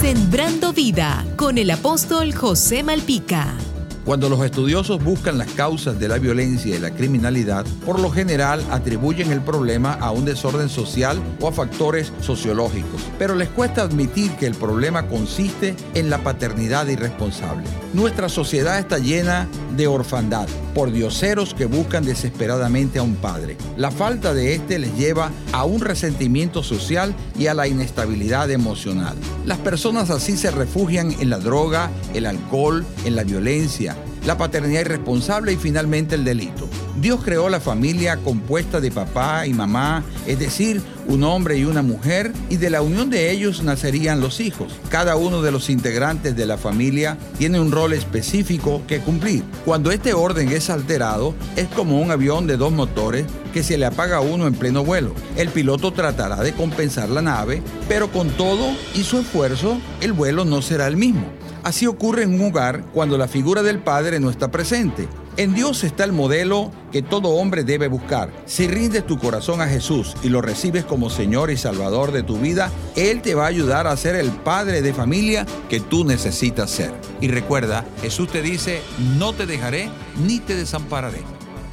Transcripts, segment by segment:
Sembrando vida con el apóstol José Malpica. Cuando los estudiosos buscan las causas de la violencia y la criminalidad, por lo general atribuyen el problema a un desorden social o a factores sociológicos, pero les cuesta admitir que el problema consiste en la paternidad irresponsable. Nuestra sociedad está llena de orfandad, por dioseros que buscan desesperadamente a un padre. La falta de este les lleva a un resentimiento social y a la inestabilidad emocional. Las personas así se refugian en la droga, el alcohol, en la violencia, la paternidad irresponsable y finalmente el delito. Dios creó la familia compuesta de papá y mamá, es decir, un hombre y una mujer, y de la unión de ellos nacerían los hijos. Cada uno de los integrantes de la familia tiene un rol específico que cumplir. Cuando este orden es alterado, es como un avión de dos motores que se le apaga uno en pleno vuelo. El piloto tratará de compensar la nave, pero con todo y su esfuerzo, el vuelo no será el mismo. Así ocurre en un hogar cuando la figura del padre no está presente. En Dios está el modelo que todo hombre debe buscar. Si rindes tu corazón a Jesús y lo recibes como Señor y Salvador de tu vida, Él te va a ayudar a ser el padre de familia que tú necesitas ser. Y recuerda, Jesús te dice, no te dejaré ni te desampararé.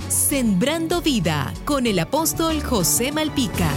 Sembrando vida con el apóstol José Malpica.